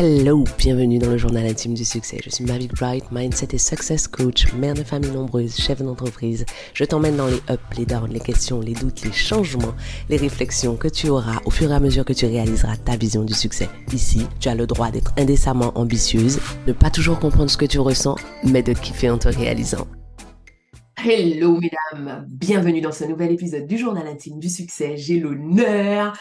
Hello, bienvenue dans le journal intime du succès. Je suis Mavic Bright, mindset et success coach, mère de famille nombreuse, chef d'entreprise. Je t'emmène dans les ups, les downs, les questions, les doutes, les changements, les réflexions que tu auras au fur et à mesure que tu réaliseras ta vision du succès. Ici, tu as le droit d'être indécemment ambitieuse, ne pas toujours comprendre ce que tu ressens, mais de kiffer en te réalisant. Hello mesdames, bienvenue dans ce nouvel épisode du journal intime du succès. J'ai l'honneur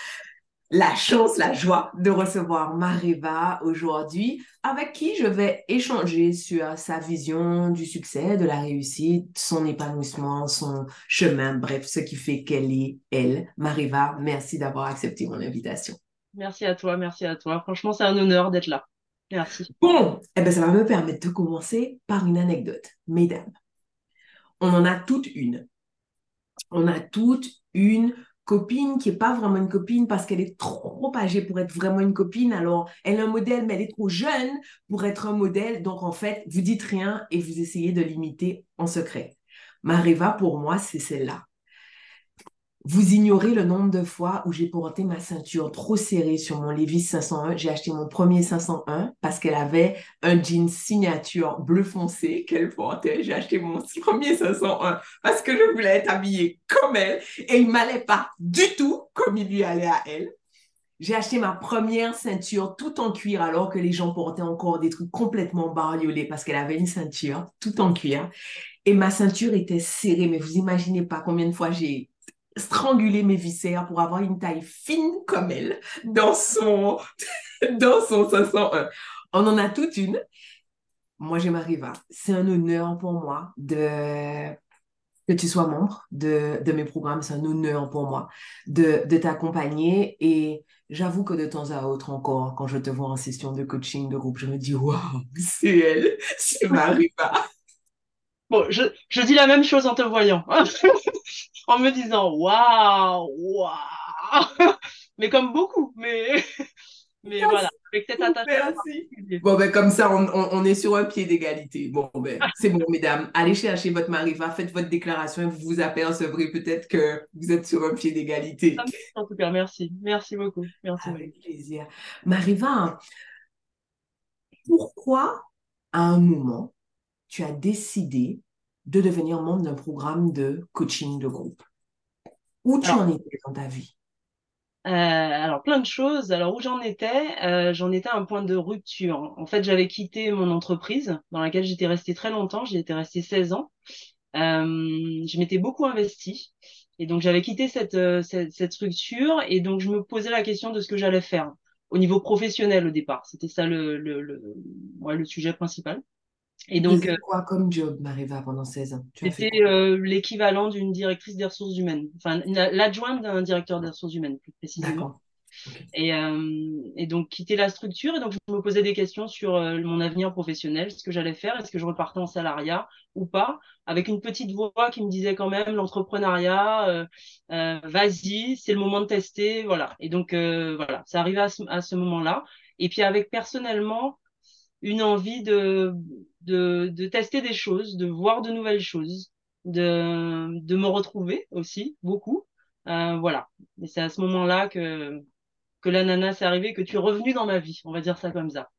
la chance, la joie de recevoir Mareva aujourd'hui, avec qui je vais échanger sur sa vision du succès, de la réussite, son épanouissement, son chemin, bref, ce qui fait qu'elle est elle. Mareva, merci d'avoir accepté mon invitation. Merci à toi, merci à toi. Franchement, c'est un honneur d'être là. Merci. Bon, eh ben, ça va me permettre de commencer par une anecdote. Mesdames, on en a toute une. On a toute une copine qui est pas vraiment une copine parce qu'elle est trop âgée pour être vraiment une copine. Alors, elle est un modèle, mais elle est trop jeune pour être un modèle. Donc, en fait, vous dites rien et vous essayez de l'imiter en secret. Mareva, pour moi, c'est celle-là. Vous ignorez le nombre de fois où j'ai porté ma ceinture trop serrée sur mon Levi's 501. J'ai acheté mon premier 501 parce qu'elle avait un jean signature bleu foncé qu'elle portait. J'ai acheté mon premier 501 parce que je voulais être habillée comme elle et il m'allait pas du tout comme il lui allait à elle. J'ai acheté ma première ceinture tout en cuir alors que les gens portaient encore des trucs complètement bariolés parce qu'elle avait une ceinture tout en cuir. Et ma ceinture était serrée, mais vous imaginez pas combien de fois j'ai stranguler mes viscères pour avoir une taille fine comme elle dans son, dans son 501. On en a toute une. Moi, je m'arrive C'est un honneur pour moi que tu sois membre de, de mes programmes. C'est un honneur pour moi de, de t'accompagner. Et j'avoue que de temps à autre encore, quand je te vois en session de coaching de groupe, je me dis, waouh, c'est elle, c'est Mariva. Bon, je, je dis la même chose en te voyant. en me disant waouh, waouh. Mais comme beaucoup, mais, mais voilà. Bon, ben, comme ça, on, on, est sur un pied d'égalité. Bon, ben, c'est bon, mesdames. Allez chercher votre mariva, faites votre déclaration et vous vous apercevrez peut-être que vous êtes sur un pied d'égalité. En tout cas, merci. Merci beaucoup. Merci. Avec plaisir. Mariva, pourquoi à un moment tu as décidé de devenir membre d'un programme de coaching de groupe Où tu en étais dans ta vie? Euh, alors plein de choses. Alors où j'en étais, euh, j'en étais à un point de rupture. En fait, j'avais quitté mon entreprise dans laquelle j'étais restée très longtemps. J'y étais restée 16 ans. Euh, je m'étais beaucoup investie et donc j'avais quitté cette, cette, cette structure et donc je me posais la question de ce que j'allais faire au niveau professionnel au départ. C'était ça le le, le, ouais, le sujet principal. Et donc, euh, quoi comme job, Mariva, pendant 16 ans? C'était euh, l'équivalent d'une directrice des ressources humaines, enfin l'adjointe d'un directeur des ressources humaines, plus précisément. Et, euh, et, donc quitter la structure et donc je me posais des questions sur euh, mon avenir professionnel, ce que j'allais faire, est-ce que je repartais en salariat ou pas, avec une petite voix qui me disait quand même l'entrepreneuriat, vas-y, c'est le moment de tester, voilà. Et donc voilà, ça arrivait à ce, à ce moment-là. Et puis avec personnellement une envie de, de, de, tester des choses, de voir de nouvelles choses, de, de me retrouver aussi beaucoup. Euh, voilà. Et c'est à ce moment-là que, que l'ananas est arrivé, que tu es revenu dans ma vie. On va dire ça comme ça.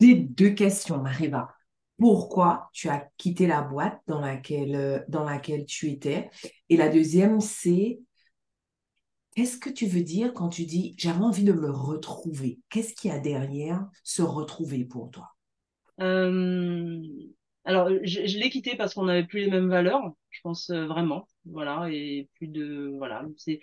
J'ai deux questions, Mariva. Pourquoi tu as quitté la boîte dans laquelle, dans laquelle tu étais? Et la deuxième, c'est Qu'est-ce que tu veux dire quand tu dis j'avais envie de me retrouver? Qu'est-ce qu'il y a derrière se retrouver pour toi? Euh, Alors, je, l'ai quitté parce qu'on n'avait plus les mêmes valeurs, je pense euh, vraiment. Voilà, et plus de. Voilà. c'est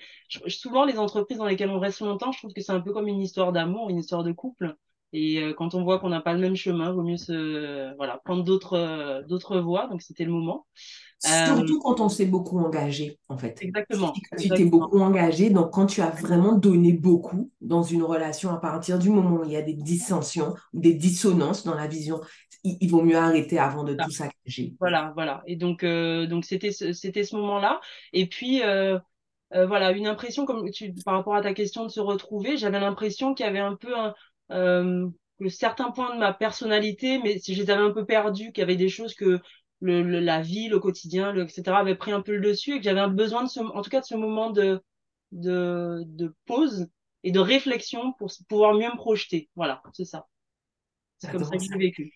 Souvent, les entreprises dans lesquelles on reste longtemps, je trouve que c'est un peu comme une histoire d'amour, une histoire de couple. Et euh, quand on voit qu'on n'a pas le même chemin, vaut mieux se, voilà, prendre d'autres d'autres voies. Donc, c'était le moment. Surtout euh, quand on s'est beaucoup engagé, en fait. Exactement. Tu t'es beaucoup engagé, donc quand tu as vraiment donné beaucoup dans une relation, à partir du moment où il y a des dissensions, des dissonances dans la vision, il, vaut mieux arrêter avant de tout s'engager. Voilà, voilà. Et donc, euh, donc c'était c'était ce moment-là. Et puis, euh, euh, voilà, une impression comme tu, par rapport à ta question de se retrouver, j'avais l'impression qu'il y avait un peu un, euh, que certains points de ma personnalité, mais si je les avais un peu perdus, qu'il y avait des choses que le, la vie, le quotidien, le, etc., avait pris un peu le dessus et que j'avais besoin de ce, en tout cas de ce moment de, de, de pause et de réflexion pour pouvoir mieux me projeter. Voilà, c'est ça. C'est comme ça que j'ai vécu.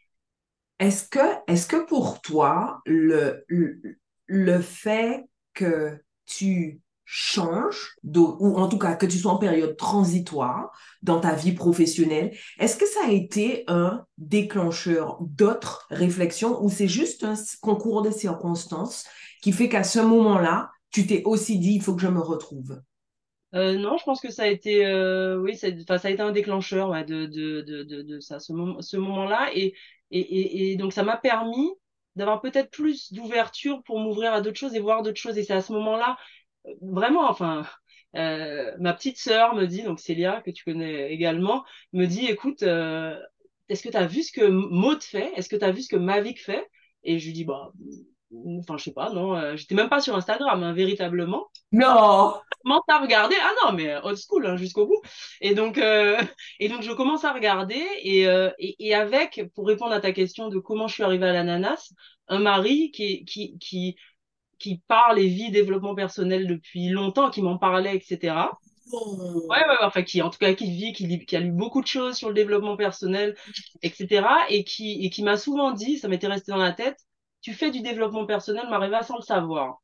Est-ce que, est que pour toi, le, le, fait que tu changes, ou en tout cas que tu sois en période transitoire dans ta vie professionnelle, est-ce que ça a été un déclencheur d'autres réflexions ou c'est juste un concours de circonstances qui fait qu'à ce moment-là, tu t'es aussi dit, il faut que je me retrouve? Euh, non, je pense que ça a été, euh, oui, ça, ça a été un déclencheur de, de, de, de, de ça, ce, moment, moment-là. Et, et, et, donc, ça m'a permis d'avoir peut-être plus d'ouverture pour m'ouvrir à d'autres choses et voir d'autres choses. Et c'est à ce moment-là, vraiment, enfin, euh, ma petite sœur me dit, donc Célia, que tu connais également, me dit, écoute, euh, est-ce que tu as vu ce que Maud fait? Est-ce que tu as vu ce que Mavic fait? Et je lui dis, bah, enfin je sais pas non euh, j'étais même pas sur Instagram hein, véritablement. Non. Commence à regarder. Ah non mais old school hein, jusqu'au bout. Et donc et donc je commence à regarder et, et, et avec pour répondre à ta question de comment je suis arrivée à l'ananas un mari qui qui qui qui parle et vit développement personnel depuis longtemps qui m'en parlait etc Ouais, ouais, enfin, qui, en tout cas, qui vit, qui, qui a lu beaucoup de choses sur le développement personnel, etc. Et qui, et qui m'a souvent dit, ça m'était resté dans la tête, tu fais du développement personnel, Mariva, sans le savoir.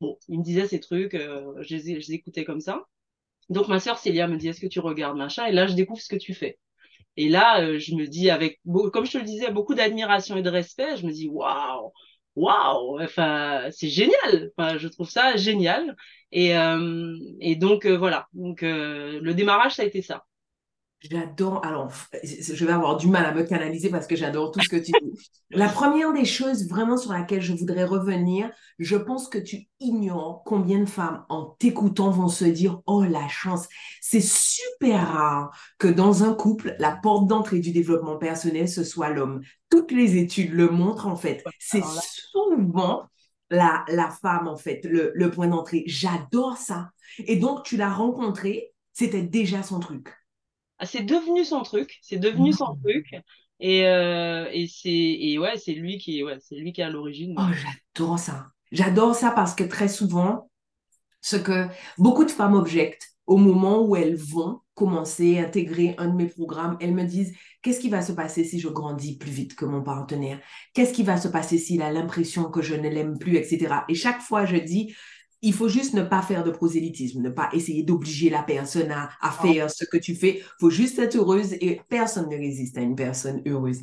Bon, il me disait ces trucs, euh, je, les, je, les, écoutais comme ça. Donc ma sœur Célia me dit, est-ce que tu regardes machin? Et là, je découvre ce que tu fais. Et là, euh, je me dis, avec, comme je te le disais, beaucoup d'admiration et de respect, je me dis, waouh, waouh, enfin, c'est génial. Enfin, je trouve ça génial. Et, euh, et donc, euh, voilà. Donc, euh, le démarrage, ça a été ça. J'adore. Alors, je vais avoir du mal à me canaliser parce que j'adore tout ce que tu dis. La première des choses vraiment sur laquelle je voudrais revenir, je pense que tu ignores combien de femmes en t'écoutant vont se dire Oh, la chance. C'est super rare que dans un couple, la porte d'entrée du développement personnel, ce soit l'homme. Toutes les études le montrent en fait. C'est souvent la, la femme en fait, le, le point d'entrée. J'adore ça. Et donc, tu l'as rencontré, c'était déjà son truc. Ah, c'est devenu son truc, c'est devenu son truc. Et, euh, et c'est et ouais, c'est lui qui ouais, c'est lui qui est à l'origine. Oh, j'adore ça. J'adore ça parce que très souvent, ce que beaucoup de femmes objectent au moment où elles vont commencer à intégrer un de mes programmes, elles me disent qu'est-ce qui va se passer si je grandis plus vite que mon partenaire? Qu'est-ce qui va se passer s'il a l'impression que je ne l'aime plus, etc. Et chaque fois, je dis il faut juste ne pas faire de prosélytisme, ne pas essayer d'obliger la personne à, à faire ce que tu fais. Il faut juste être heureuse et personne ne résiste à une personne heureuse.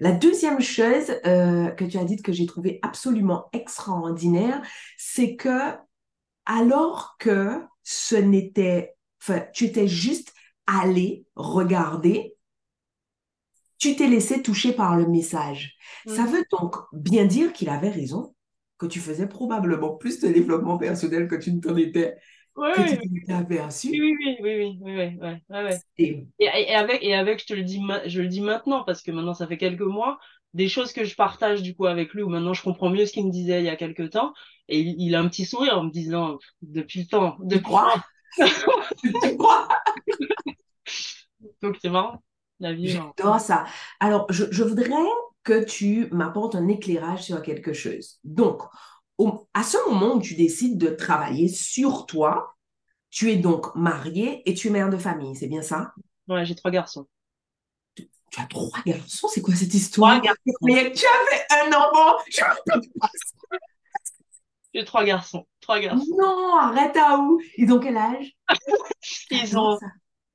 La deuxième chose euh, que tu as dit que j'ai trouvé absolument extraordinaire, c'est que alors que ce n'était, enfin, tu étais juste allé regarder, tu t'es laissé toucher par le message. Ça veut donc bien dire qu'il avait raison que tu faisais probablement plus de développement personnel que tu ne t'en étais. Oui, que tu t'étais aperçu. Oui, oui, oui, Et, et, avec, et avec, je te le dis, je le dis maintenant parce que maintenant ça fait quelques mois, des choses que je partage du coup avec lui où maintenant je comprends mieux ce qu'il me disait il y a quelques temps et il, a un petit sourire en me disant depuis le temps, depuis crois, tu crois? Donc c'est marrant. La vie. J'adore ça. Alors, je, je voudrais que tu m'apportes un éclairage sur quelque chose. Donc, à ce moment où tu décides de travailler sur toi, tu es donc mariée et tu es mère de famille, c'est bien ça? Ouais, j'ai trois garçons. Tu, as trois garçons? C'est quoi cette histoire? Mais tu avais un enfant! J'ai trois garçons. Trois garçons. Non, arrête à où? Ils ont quel âge? Ils ont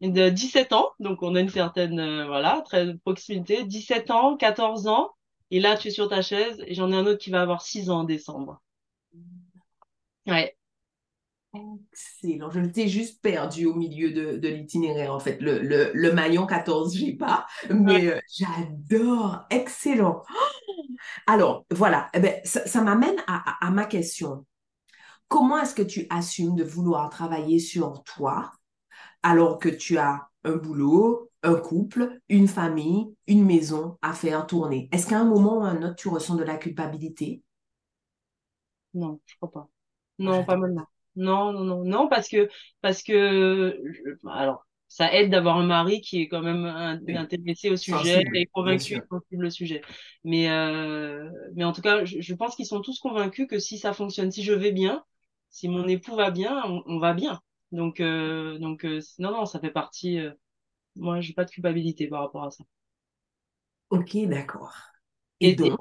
de 17 ans, donc on a une certaine, euh, voilà, très proximité. 17 ans, 14 ans, et là tu es sur ta chaise, et j'en ai un autre qui va avoir 6 ans en décembre. Ouais. Excellent. Je t'ai juste perdu au milieu de, de l'itinéraire, en fait. Le, le, le maillon 14, j'ai pas, mais euh, j'adore. Excellent. Alors, voilà. Eh ben, ça, ça m'amène à, à ma question. Comment est-ce que tu assumes de vouloir travailler sur toi? Alors que tu as un boulot, un couple, une famille, une maison à faire tourner. Est-ce qu'à un moment ou à un autre, tu ressens de la culpabilité? Non, je crois pas. Non, pas maintenant. Non, non, non, non, parce que, parce que, alors, ça aide d'avoir un mari qui est quand même intéressé au sujet et convaincu sujet. Mais, euh, mais en tout cas, je, pense qu'ils sont tous convaincus que si ça fonctionne, si je vais bien, si mon époux va bien, on va bien. Donc, euh, donc euh, non, non, ça fait partie. Euh, moi, j'ai pas de culpabilité par rapport à ça. Ok, d'accord. Et, donc?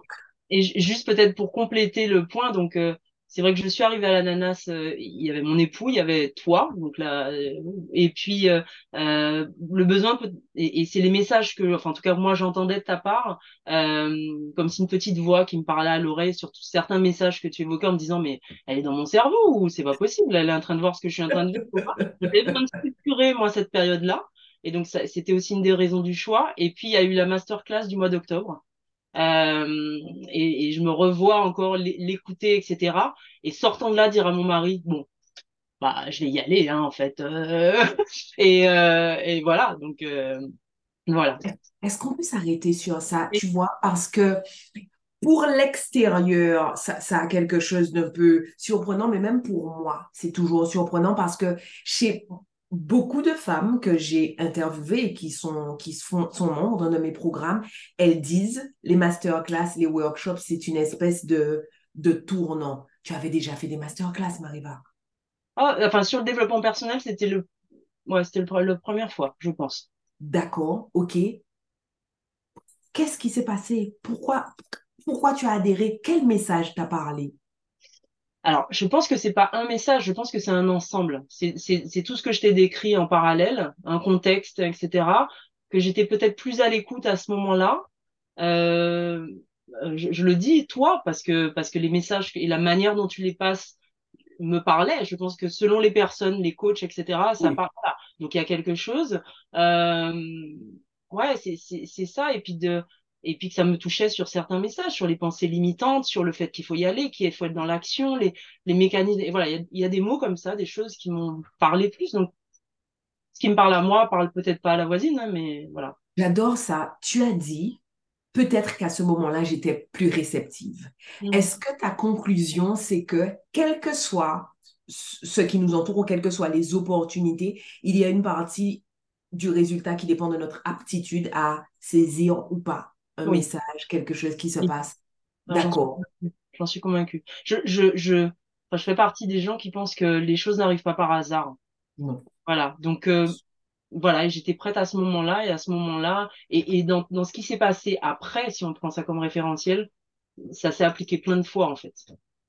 et, juste peut-être pour compléter le point, donc euh, c'est vrai que je suis arrivée à l'ananas, euh, il y avait mon époux, il y avait toi, donc là, euh, et puis euh, le besoin, et, et c'est les messages que, enfin en tout cas moi j'entendais de ta part, comme si une petite voix qui me parlait à l'oreille sur certains messages que tu évoquais en me disant mais elle est dans mon cerveau ou c'est pas possible, elle est en train de voir ce que je suis en train de dire. J'avais besoin de structurer moi cette période-là, et donc c'était aussi une des raisons du choix. Et puis il y a eu la masterclass du mois d'octobre. Euh, et, et, je me revois encore l'écouter, etc. Et sortant de là, dire à mon mari, bon, bah, je vais y aller, hein, en fait. Euh, et, euh, et, voilà, donc voilà. Est-ce qu'on peut s'arrêter sur ça, tu vois, parce que pour l'extérieur, ça, ça, a quelque chose d'un peu surprenant, mais même pour moi, c'est toujours surprenant parce que chez beaucoup de femmes que j'ai interviewées et qui sont, qui sont membres d'un de mes programmes, elles disent les masterclass, les workshops, c'est une espèce de, de tournant. Tu avais déjà fait des masterclass, Mariva? Oh, Enfin, sur le développement personnel, c'était le, ouais, c'était le, la première fois, je pense. D'accord, ok. Qu'est-ce qui s'est passé? Pourquoi, pourquoi tu as adhéré? Quel message t'a parlé? Alors, je pense que c'est pas un message, je pense que c'est un ensemble. C'est tout ce que je t'ai décrit en parallèle, un contexte, etc. Que j'étais peut-être plus à l'écoute à ce moment-là. Euh, je, je, le dis toi parce que parce que les messages et la manière dont tu les passes me parlaient. Je pense que selon les personnes, les coachs, etc. Ça parle. Donc il y a quelque chose. Euh, ouais, c'est ça. Et puis de et puis que ça me touchait sur certains messages, sur les pensées limitantes, sur le fait qu'il faut y aller, qu'il faut être dans l'action, les, les mécanismes. Et voilà, il y, a des mots comme ça, des choses qui m'ont parlé plus. Donc, ce qui me parle à moi parle peut-être pas à la voisine, hein, mais voilà. J'adore ça. Tu as dit, peut-être qu'à ce moment-là, j'étais plus réceptive. Mm. Est-ce que ta conclusion, c'est que, quel que soit ce qui nous entoure, ou quelles que soient les opportunités, il y a une partie du résultat qui dépend de notre aptitude à saisir ou pas? Un message, quelque chose qui se passe. D'accord. J'en suis convaincue. Je, je, je, je fais partie des gens qui pensent que les choses n'arrivent pas par hasard. Non. Voilà. Donc, euh, voilà, j'étais prête à ce moment-là et à ce moment-là. Et, et dans, dans ce qui s'est passé après, si on prend ça comme référentiel, ça s'est appliqué plein de fois, en fait.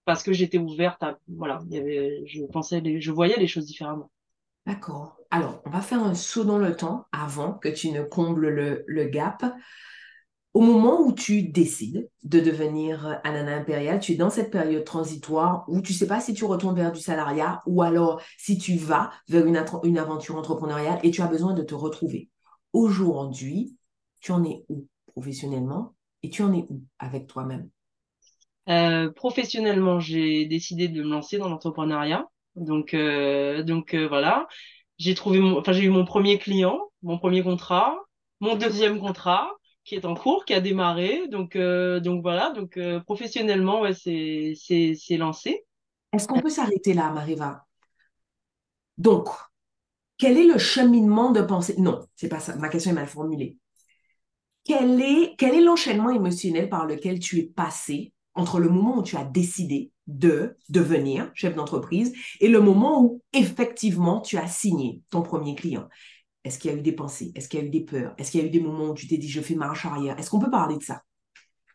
Parce que j'étais ouverte à, voilà, il y avait, je pensais, je voyais les choses différemment. D'accord. Alors, on va faire un saut dans le temps avant que tu ne combles le, le gap. Au moment où tu décides de devenir Anana impérial, tu es dans cette période transitoire où tu ne sais pas si tu retournes vers du salariat ou alors si tu vas vers une, une aventure entrepreneuriale et tu as besoin de te retrouver. Aujourd'hui, tu en es où professionnellement et tu en es où avec toi-même? Euh, Professionnellement, j'ai décidé de me lancer dans l'entrepreneuriat. Donc, euh, donc euh, voilà, j'ai trouvé, enfin j'ai eu mon premier client, mon premier contrat, mon deuxième contrat qui est en cours, qui a démarré. Donc, euh, donc voilà, donc euh, professionnellement, ouais, c'est, c'est, c'est lancé. Est-ce qu'on peut s'arrêter là, Mariva Donc, quel est le cheminement de pensée? Non, c'est pas ça. Ma question est mal formulée. Quel est, quel est l'enchaînement émotionnel par lequel tu es passé entre le moment où tu as décidé de devenir chef d'entreprise et le moment où effectivement tu as signé ton premier client? Est-ce qu'il y a eu des pensées? Est-ce qu'il y a eu des peurs? Est-ce qu'il y a eu des moments où tu t'es dit je fais marche arrière? Est-ce qu'on peut parler de ça?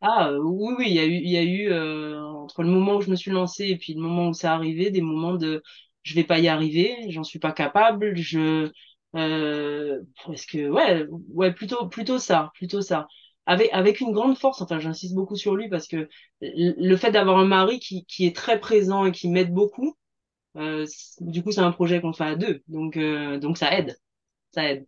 Ah oui, oui, il y a eu, il y a eu euh, entre le moment où je me suis lancée et puis le moment où c'est arrivé, des moments de je vais pas y arriver, j'en suis pas capable, je euh, est-ce que ouais, ouais, plutôt plutôt ça, plutôt ça. Avec, avec une grande force, enfin j'insiste beaucoup sur lui parce que le fait d'avoir un mari qui, qui est très présent et qui m'aide beaucoup, euh, du coup c'est un projet qu'on fait à deux, donc, donc ça aide ça aide.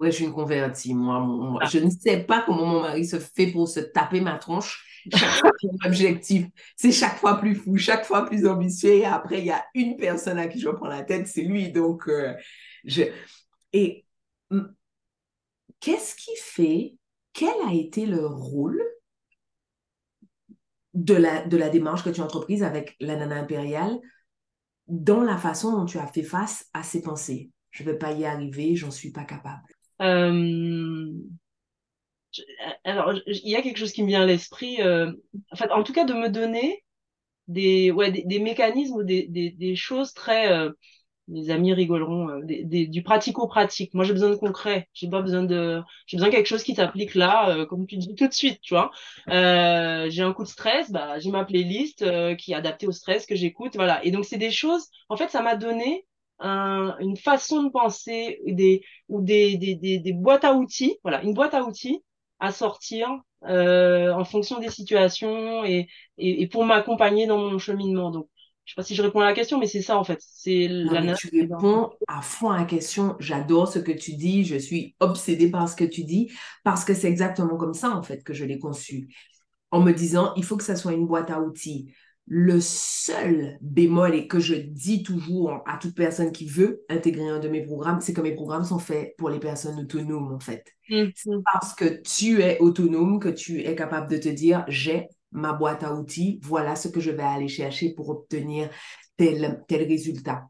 je suis une convertie, moi. Ah. Je ne sais pas comment mon mari se fait pour se taper ma tronche. Chaque fois objectif, c'est chaque fois plus fou, chaque fois plus ambitieux. Et après, il y a une personne à qui je prends la tête, c'est lui. Donc, euh, je... Et qu'est-ce qui fait, quel a été le rôle de la, de la démarche que tu as entreprise avec la nana impériale dans la façon dont tu as fait face à ces pensées? Je ne vais pas y arriver, j'en suis pas capable euh, Alors, il y a quelque chose qui me vient à l'esprit, euh, en, tout cas de me donner des, ouais, des, mécanismes ou des, des, choses très, euh, les amis rigoleront, euh, du pratico-pratique. Moi, j'ai besoin de concret. J'ai pas besoin de, j'ai besoin de quelque chose qui s'applique là, comme tu dis tout de suite, tu vois. J'ai un coup de stress, bah, j'ai ma playlist qui est adaptée au stress que j'écoute, voilà. Et donc, c'est des choses, en fait, ça m'a donné un, une façon de penser des, ou des, des, des, des, boîtes à outils, voilà, une boîte à outils à sortir en fonction des situations et, et, et pour m'accompagner dans mon cheminement. Donc, je sais pas si je réponds à la question, mais c'est ça en fait. C'est la Tu réponds à fond à la question. J'adore ce que tu dis. Je suis obsédée par ce que tu dis parce que c'est exactement comme ça en fait que je l'ai conçu. En me disant, il faut que ça soit une boîte à outils. Le seul bémol et que je dis toujours à toute personne qui veut intégrer un de mes programmes, c'est que mes programmes sont faits pour les personnes autonomes en fait. Mmh, c'est parce que tu es autonome que tu es capable de te dire j'ai ma boîte à outils, voilà ce que je vais aller chercher pour obtenir tel, tel résultat.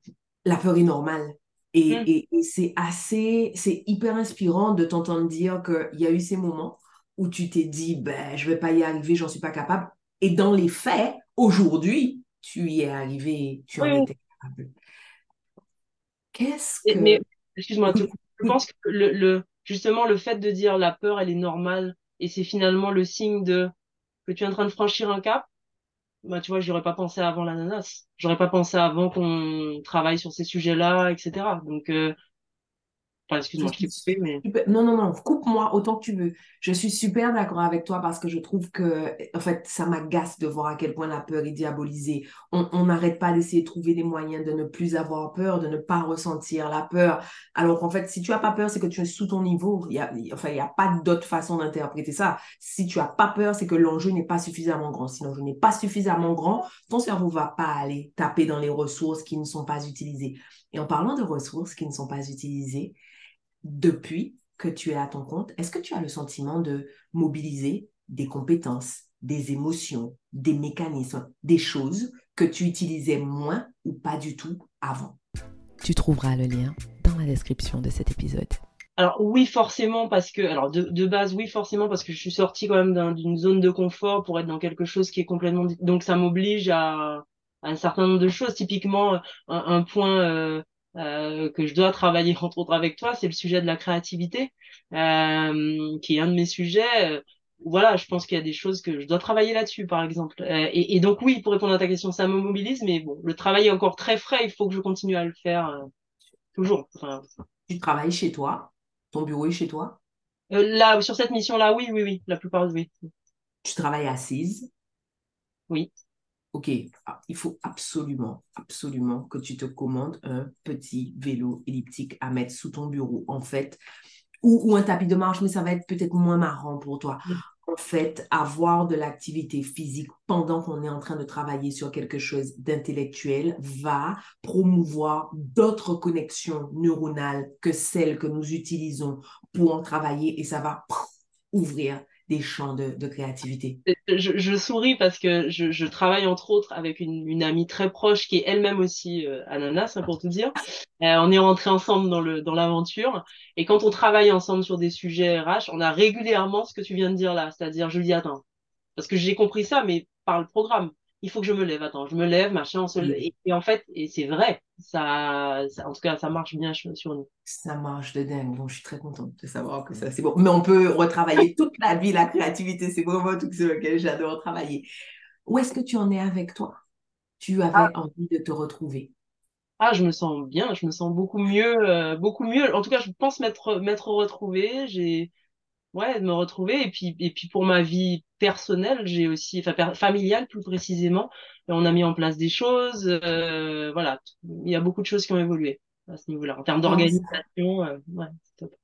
La peur est normale. Et, mm. c'est assez, c'est hyper inspirant de t'entendre dire qu'il y a eu ces moments où tu t'es dit, ben, je vais pas y arriver, j'en suis pas capable. Et dans les faits, aujourd'hui, tu y es arrivé, tu en étais capable. Qu'est-ce que... Mais, excuse-moi, je pense que le, le, justement, le fait de dire la peur, elle est normale, et c'est finalement le signe de que tu es en train de franchir un cap, bah, tu vois, j'aurais pas pensé avant l'ananas. J'aurais pas pensé avant qu'on travaille sur ces sujets-là, etc. Donc, euh, excuse-moi, je t'ai coupé, mais... Non, non, non, coupe-moi autant que tu veux. Je suis super d'accord avec toi parce que je trouve que, en fait, ça m'agace de voir à quel point la peur est diabolisée. On n'arrête pas d'essayer de trouver des moyens de ne plus avoir peur, de ne pas ressentir la peur. Alors qu'en fait, si tu n'as pas peur, c'est que tu es sous ton niveau. Il y a, enfin, il n'y a pas d'autre façon d'interpréter ça. Si tu n'as pas peur, c'est que l'enjeu n'est pas suffisamment grand. Si l'enjeu n'est pas suffisamment grand, ton cerveau va pas aller taper dans les ressources qui ne sont pas utilisées. Et en parlant de ressources qui ne sont pas utilisées, depuis que tu es à ton compte, est-ce que tu as le sentiment de mobiliser des compétences, des émotions, des mécanismes, des choses que tu utilisais moins ou pas du tout avant? Tu trouveras le lien dans la description de cet épisode. Alors oui, forcément, parce que, alors de, base, oui, forcément, parce que je suis sortie quand même d'une zone de confort pour être dans quelque chose qui est complètement... Donc ça m'oblige à, un certain nombre de choses. Typiquement, un, point... Euh, euh, que je dois travailler entre autres avec toi, c'est le sujet de la créativité, euh, qui est un de mes sujets. Voilà, je pense qu'il y a des choses que je dois travailler là-dessus, par exemple. Euh, et, et, donc oui, pour répondre à ta question, ça me mobilise, mais bon, le travail est encore très frais, il faut que je continue à le faire euh, toujours. Enfin, tu travailles chez toi? Ton bureau est chez toi? Là, sur cette mission-là, oui, oui, oui, la plupart, oui. Tu travailles assise? Oui. OK, ah, il faut absolument, absolument que tu te commandes un petit vélo elliptique à mettre sous ton bureau, en fait, ou, un tapis de marche, mais ça va être peut-être moins marrant pour toi. En fait, avoir de l'activité physique pendant qu'on est en train de travailler sur quelque chose d'intellectuel va promouvoir d'autres connexions neuronales que celles que nous utilisons pour en travailler et ça va ouvrir des champs de, créativité. Je, souris parce que je, travaille entre autres avec une, amie très proche qui est elle-même aussi euh, ananas, hein, pour tout dire. Euh, on est rentrés ensemble dans le dans l'aventure. Et quand on travaille ensemble sur des sujets RH, on a régulièrement ce que tu viens de dire là, c'est-à-dire je lui dis attends, parce que j'ai compris ça, mais par le programme il faut que je me lève. Attends, je me lève, machin, on se Et, en fait, et c'est vrai, ça, en tout cas, ça marche bien sur nous. Ça marche de dingue. Bon, je suis très contente de savoir que ça, c'est bon. Mais on peut retravailler toute la vie, la créativité. C'est vraiment tout ce lequel j'adore travailler. Où est-ce que tu en es avec toi? Tu avais ah. envie de te retrouver? Ah, je me sens bien, je me sens beaucoup mieux, euh, beaucoup mieux. En tout cas, je pense m'être m'être retrouvée. J'ai ouais, de me retrouver. Et puis, et puis pour ma vie personnelle, j'ai aussi, enfin familiale plus précisément, on a mis en place des choses. Euh, voilà, il y a beaucoup de choses qui ont évolué à ce niveau-là. En termes d'organisation, euh, ouais, c'est top.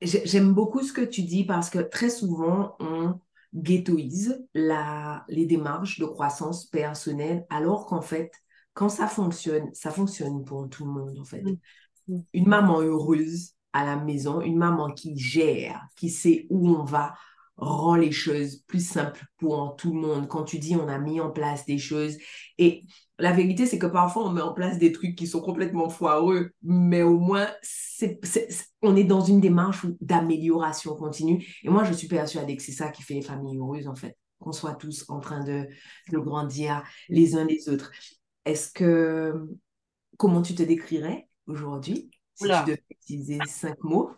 J'aime beaucoup ce que tu dis parce que très souvent, on ghettoise la, les démarches de croissance personnelle alors qu'en fait, quand ça fonctionne, ça fonctionne pour tout le monde en fait. Une maman heureuse, à la maison, une maman qui gère, qui sait où on va, rend les choses plus simples pour tout le monde. Quand tu dis on a mis en place des choses, et la vérité, c'est que parfois on met en place des trucs qui sont complètement foireux, mais au moins c'est, on est dans une démarche d'amélioration continue. Et moi, je suis persuadée que c'est ça qui fait les familles heureuses, en fait, qu'on soit tous en train de, de grandir les uns les autres. Est-ce que, comment tu te décrirais aujourd'hui Si tu devais utiliser cinq mots?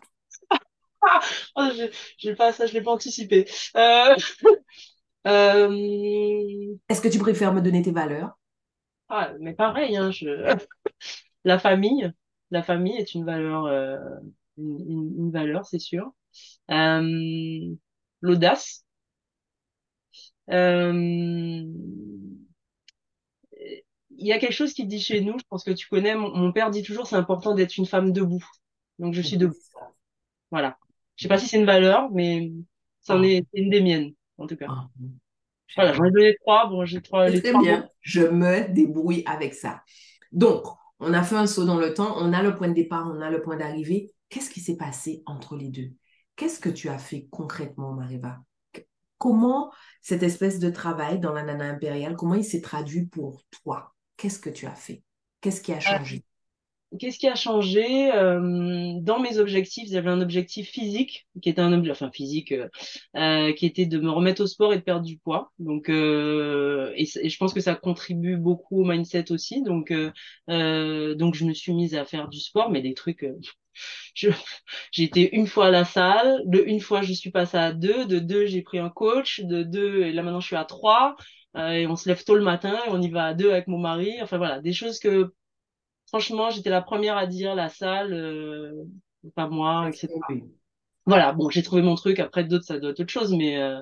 oh, je, pas, ça, je l'ai pas anticipé. Euh, euh, Est-ce que tu préfères me donner tes valeurs? Ah, mais pareil, hein, je... la famille, la famille est une valeur, euh, une, valeur, c'est sûr. L'audace. il y a quelque chose qui dit chez nous, je pense que tu connais, mon, père dit toujours c'est important d'être une femme debout. Donc je suis debout. Voilà. Je sais pas si c'est une valeur, mais ça en ah. est une des miennes, en tout cas. Ah. Voilà, j'en ai donné trois. Bon, j'ai trois. Les bien. Je me débrouille avec ça. Donc, on a fait un saut dans le temps. On a le point de départ, on a le point d'arrivée. Qu'est-ce qui s'est passé entre les deux? Qu'est-ce que tu as fait concrètement, Mariva Comment cette espèce de travail dans la nana impériale, comment il s'est traduit pour toi? Qu'est-ce que tu as fait? Qu'est-ce qui a euh, changé? Qu'est-ce qui a changé euh, dans mes objectifs? J'avais un objectif physique qui était un enfin physique, euh, euh, qui était de me remettre au sport et de perdre du poids. Donc, et, et, je pense que ça contribue beaucoup au mindset aussi. Donc, donc je me suis mise à faire du sport, mais des trucs. été une fois à la salle, de une fois je suis passée à deux, de deux j'ai pris un coach, de deux et là maintenant je suis à trois. et on se lève tôt le matin et on y va à deux avec mon mari. Enfin voilà, des choses que franchement, j'étais la première à dire la salle, euh, pas moi, etc. Voilà, bon, j'ai trouvé mon truc. Après, d'autres, ça doit être autre chose, mais euh,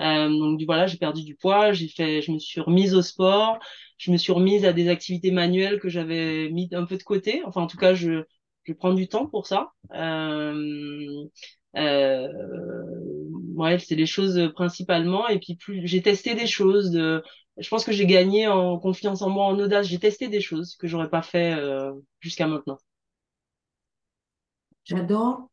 euh, donc voilà, j'ai perdu du poids. J'ai fait, je me suis remise au sport. Je me suis remise à des activités manuelles que j'avais mis un peu de côté. Enfin, en tout cas, je je prends du temps pour ça. Euh, euh, ouais, c'est les choses principalement. Et puis plus, j'ai testé des choses de je pense que j'ai gagné en confiance en moi, en audace. J'ai testé des choses que j'aurais pas fait euh, jusqu'à maintenant. J'adore.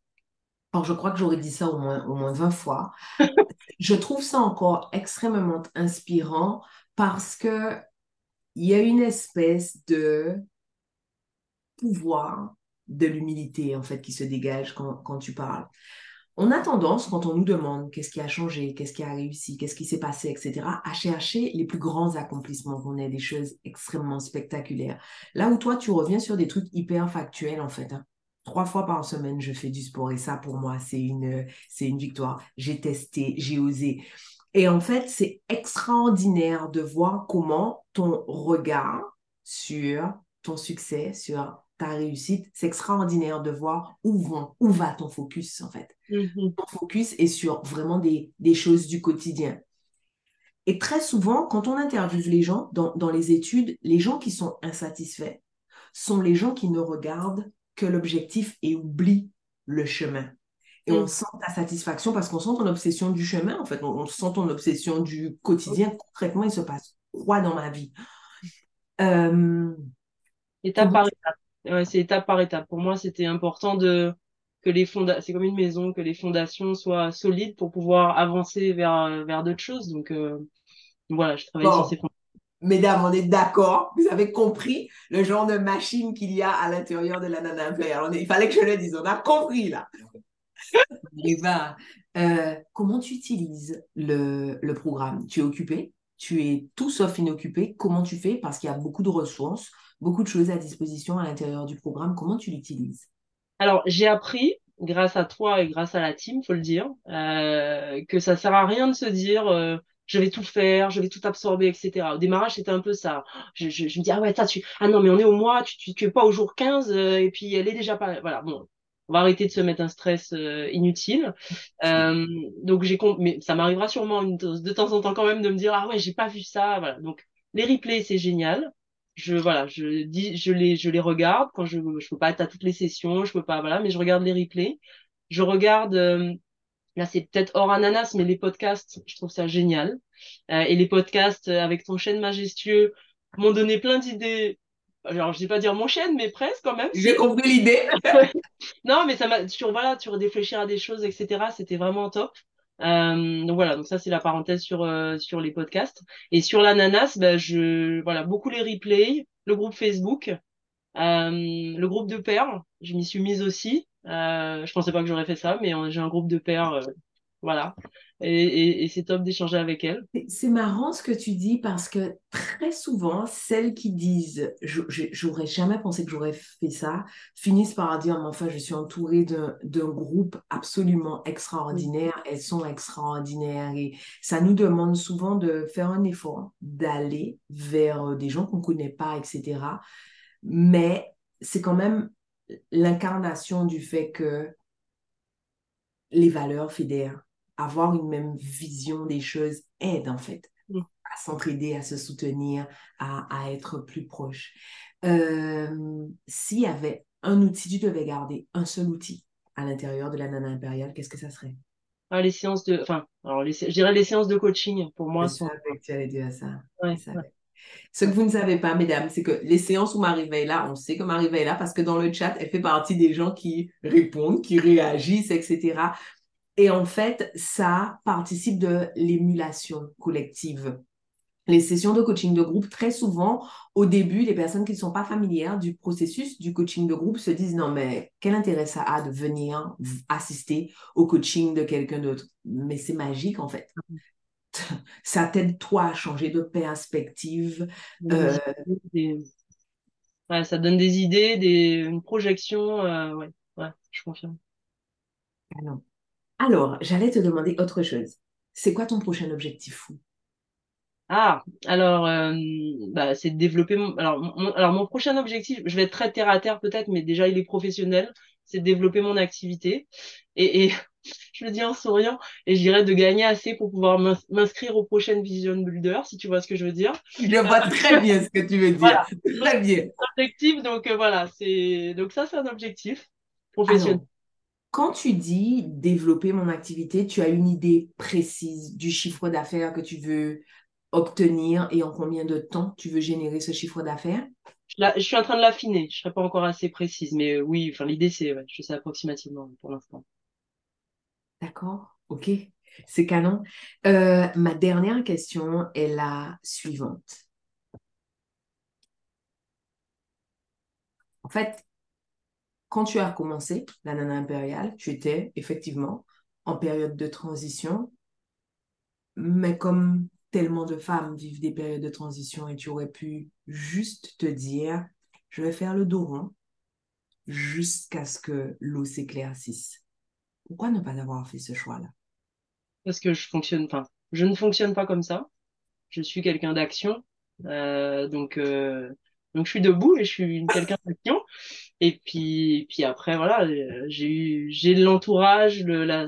je crois que j'aurais dit ça au moins, au moins 20 fois. je trouve ça encore extrêmement inspirant parce que il y a une espèce de pouvoir de l'humilité, en fait, qui se dégage quand, quand tu parles on a tendance, quand on nous demande qu'est-ce qui a changé, qu'est-ce qui a réussi, qu'est-ce qui s'est passé, etc., à chercher les plus grands accomplissements, qu'on ait des choses extrêmement spectaculaires. Là où toi, tu reviens sur des trucs hyper factuels, en fait. Hein. Trois fois par semaine, je fais du sport et ça, pour moi, c'est une, c'est une victoire. J'ai testé, j'ai osé. Et en fait, c'est extraordinaire de voir comment ton regard sur ton succès, sur ta réussite, c'est extraordinaire de voir où, vont, où va ton focus, en fait. Mm-hmm. Ton focus est sur vraiment des, choses du quotidien. Et très souvent, quand on interviewe les gens dans, les études, les gens qui sont insatisfaits sont les gens qui ne regardent que l'objectif et oublient le chemin. Et on mm. sent ta satisfaction parce qu'on sent ton obsession du chemin, en fait. On, sent ton obsession du quotidien. Concrètement, il se passe quoi dans ma vie? Euh, Étape par étape c'est étape par étape. Pour moi, c'était important de que les fondations, c'est comme une maison, que les fondations soient solides pour pouvoir avancer vers vers d'autres choses. Donc euh, voilà, je travaille sur ces fondations. Mesdames, on est d'accord. Vous avez compris le genre de machine qu'il y a à l'intérieur de la nana Alors, il fallait que je le dise. On a compris là. Eva, euh, comment tu utilises le, le programme? Tu es occupé? Tu es tout sauf inoccupé Comment tu fais? Parce qu'il y a beaucoup de ressources beaucoup de choses à disposition à l'intérieur du programme. Comment tu l'utilises? Alors, j'ai appris, grâce à toi et grâce à la team, faut le dire, euh, que ça sert à rien de se dire euh, je vais tout faire, je vais tout absorber, etc. Au démarrage, c'était un peu ça. Je, me dis, ah ouais, ça, tu, ah non, mais on est au mois, tu, tu, tu es pas au jour 15, euh, et puis elle est déjà pas, voilà, bon, on va arrêter de se mettre un stress inutile. Donc j'ai, mais ça m'arrivera sûrement une, de temps en temps quand même de me dire, ah ouais, j'ai pas vu ça, voilà. Donc les replays, c'est génial je voilà, je dis, je les, je les regarde quand je, je peux pas être à toutes les sessions, je peux pas, voilà, mais je regarde les replays. Je regarde, euh, là c'est peut-être hors ananas, mais les podcasts, je trouve ça génial. Euh, et les podcasts euh, avec ton chaîne majestueux m'ont donné plein d'idées. Alors je vais pas dire mon chaîne, mais presque quand même. J'ai compris l'idée. non, mais ça m'a, sur voilà, sur réfléchir à des choses, etc. C'était vraiment top. Euh, donc voilà, donc ça c'est la parenthèse sur euh, sur les podcasts et sur l'ananas, ben je voilà beaucoup les replays, le groupe Facebook, euh, le groupe de pairs, je m'y suis mise aussi. Euh, je pensais pas que j'aurais fait ça, mais j'ai un groupe de pairs voilà. Et, c'est top d'échanger avec elle. C'est marrant ce que tu dis parce que très souvent, celles qui disent j'aurais jamais pensé que j'aurais fait ça finissent par dire mais enfin, je suis entourée d'un groupe absolument extraordinaire. Elles sont extraordinaires et ça nous demande souvent de faire un effort, d'aller vers des gens qu'on ne connaît pas, etc. Mais c'est quand même l'incarnation du fait que les valeurs fédèrent avoir une même vision des choses aide en fait mm. à s'entraider, à se soutenir, à, être plus proche. Euh, s'il y avait un outil, tu devais garder un seul outil à l'intérieur de la nana impériale, qu'est-ce que ça serait? Ah, les séances de, enfin, alors je dirais les séances de coaching pour moi. Sont... que tu allais dire ça. Ce que vous ne savez pas, mesdames, c'est que les séances où Marie est là, on sait que Marie est là parce que dans le chat, elle fait partie des gens qui répondent, qui réagissent, etc. Et en fait, ça participe de l'émulation collective. Les sessions de coaching de groupe, très souvent, au début, les personnes qui ne sont pas familières du processus du coaching de groupe se disent non, mais quel intérêt ça a de venir assister au coaching de quelqu'un d'autre? Mais c'est magique, en fait. Ça t'aide, toi, à changer de perspective. Euh, ça donne des idées, des... une projection. Euh, ouais, ouais, je confirme. Alors, alors, j'allais te demander autre chose. C'est quoi ton prochain objectif fou? Ah, alors, euh, bah, c'est de développer mon... Alors mon... alors, mon prochain objectif, je vais être très terre à terre peut-être, mais déjà, il est professionnel, c'est de développer mon activité. Et, et je le dis en souriant, et je dirais de gagner assez pour pouvoir m'inscrire aux prochaines Vision Builder, si tu vois ce que je veux dire. Je vois très bien ce que tu veux dire. Très bien. objectif, donc euh, voilà, c'est donc ça, c'est un objectif professionnel. Quand tu dis développer mon activité, tu as une idée précise du chiffre d'affaires que tu veux obtenir et en combien de temps tu veux générer ce chiffre d'affaires? Je, suis en train de l'affiner. Je ne serai pas encore assez précise, mais oui, enfin l'idée c'est, je sais approximativement pour l'instant. D'accord, ok, c'est canon. Euh, ma dernière question est la suivante. En fait, quand tu as commencé la nana impériale, tu étais effectivement en période de transition, mais comme tellement de femmes vivent des périodes de transition et tu aurais pu juste te dire, je vais faire le dos rond jusqu'à ce que l'eau s'éclaircisse. Pourquoi ne pas avoir fait ce choix-là? Parce que je fonctionne, enfin, je ne fonctionne pas comme ça. Je suis quelqu'un d'action, euh, donc euh, donc je suis debout et je suis quelqu'un d'action. Et puis, puis après, voilà, j'ai eu, j'ai l'entourage, le, la,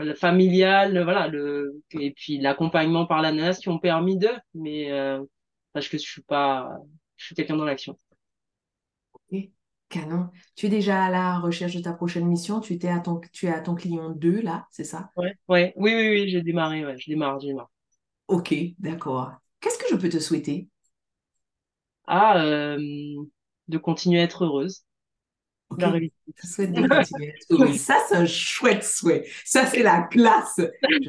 la familial, voilà, le, et puis l'accompagnement par la NAS qui ont permis de, mais euh, parce que je suis pas, je suis quelqu'un dans l'action. Ok, canon. Tu es déjà à la recherche de ta prochaine mission? Tu étais à ton, tu es à ton client 2 là, c'est ça? Ouais, ouais, oui, oui, oui, j'ai démarré, ouais, je démarre, je démarre. Ok, d'accord. Qu'est-ce que je peux te souhaiter? Ah, euh, de continuer à être heureuse. Okay. souhaite de continuer à être heureuse. Ça, c'est un chouette souhait. Ça, c'est la classe. Je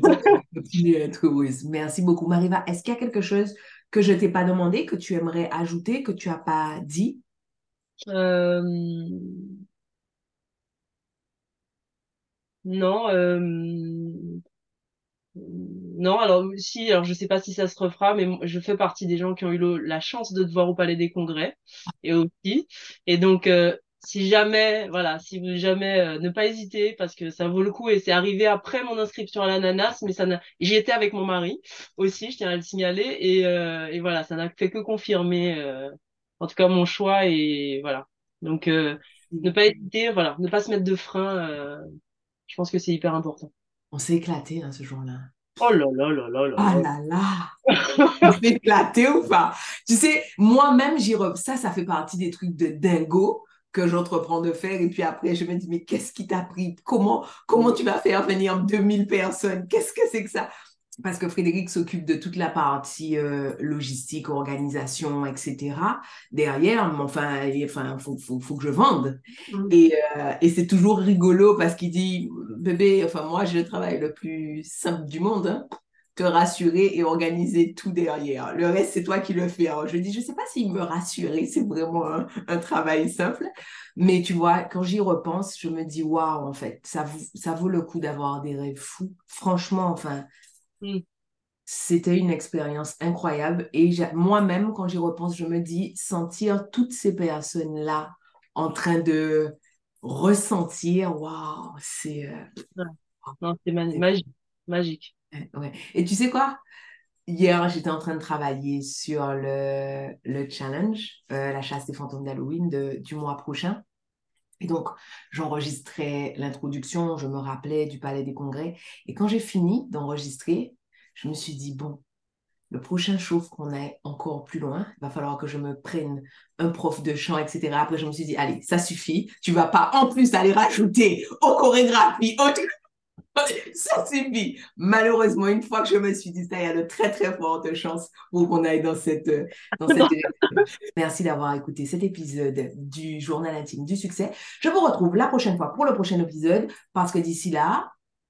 continuer à être heureuse. Merci beaucoup. Mariva, est-ce qu'il y a quelque chose que je t'ai pas demandé, que tu aimerais ajouter, que tu n'as pas dit? Euh... Non, euh... non, alors si, alors je sais pas si ça se refera, mais je fais partie des gens qui ont eu la chance de te voir au Palais des Congrès et aussi. Et donc, euh, si jamais, voilà, si vous jamais, euh, ne pas hésiter parce que ça vaut le coup et c'est arrivé après mon inscription à l'ananas, mais ça n'a, j'y étais avec mon mari aussi, je tiens à le signaler et, euh, et voilà, ça n'a fait que confirmer, euh, en tout cas mon choix et voilà. Donc, ne pas hésiter, voilà, ne pas se mettre de frein, je pense que c'est hyper important. On s'est éclaté hein, ce jour-là. Oh là là là là là. Oh là là. On s'est éclaté ou pas? Tu sais, moi-même, j'y ça, ça fait partie des trucs de dingo que j'entreprends de faire. Et puis après, je me dis, mais qu'est-ce qui t'a pris? Comment, comment tu vas faire venir 2000 personnes? Qu'est-ce que c'est que ça? Parce que Frédéric s'occupe de toute la partie euh, logistique, organisation, etc. Derrière, enfin, il enfin, faut, faut, faut, que je vende. Mm. Et, euh, et c'est toujours rigolo parce qu'il dit, bébé, enfin, moi, j'ai le travail le plus simple du monde. Hein te rassurer et organiser tout derrière. Le reste, c'est toi qui le fais. Alors, je dis, je sais pas s'il me rassurer, c'est vraiment un, travail simple. Mais tu vois, quand j'y repense, je me dis, waouh, en fait, ça, ça vaut le coup d'avoir des rêves fous. Franchement, enfin, c'était une expérience incroyable. Et moi-même, quand j'y repense, je me dis, sentir toutes ces personnes-là en train de ressentir, waouh, c'est... Euh, c'est magique. magique. Ouais. Et tu sais quoi? Hier, j'étais en train de travailler sur le, le challenge, euh, la chasse des fantômes d'Halloween du mois prochain. Et donc, j'enregistrais l'introduction, je me rappelais du Palais des Congrès. Et quand j'ai fini d'enregistrer, je me suis dit, bon, le prochain show qu'on est encore plus loin, il va falloir que je me prenne un prof de chant, etc. Après, je me suis dit, allez, ça suffit. Tu vas pas en plus aller rajouter aux chorégraphies, aux ça suffit. Malheureusement, une fois que je me suis dit ça, il y a de très très fortes chances pour qu'on aille dans cette, dans cette. Merci d'avoir écouté cet épisode du journal intime du succès. Je vous retrouve la prochaine fois pour le prochain épisode parce que d'ici là,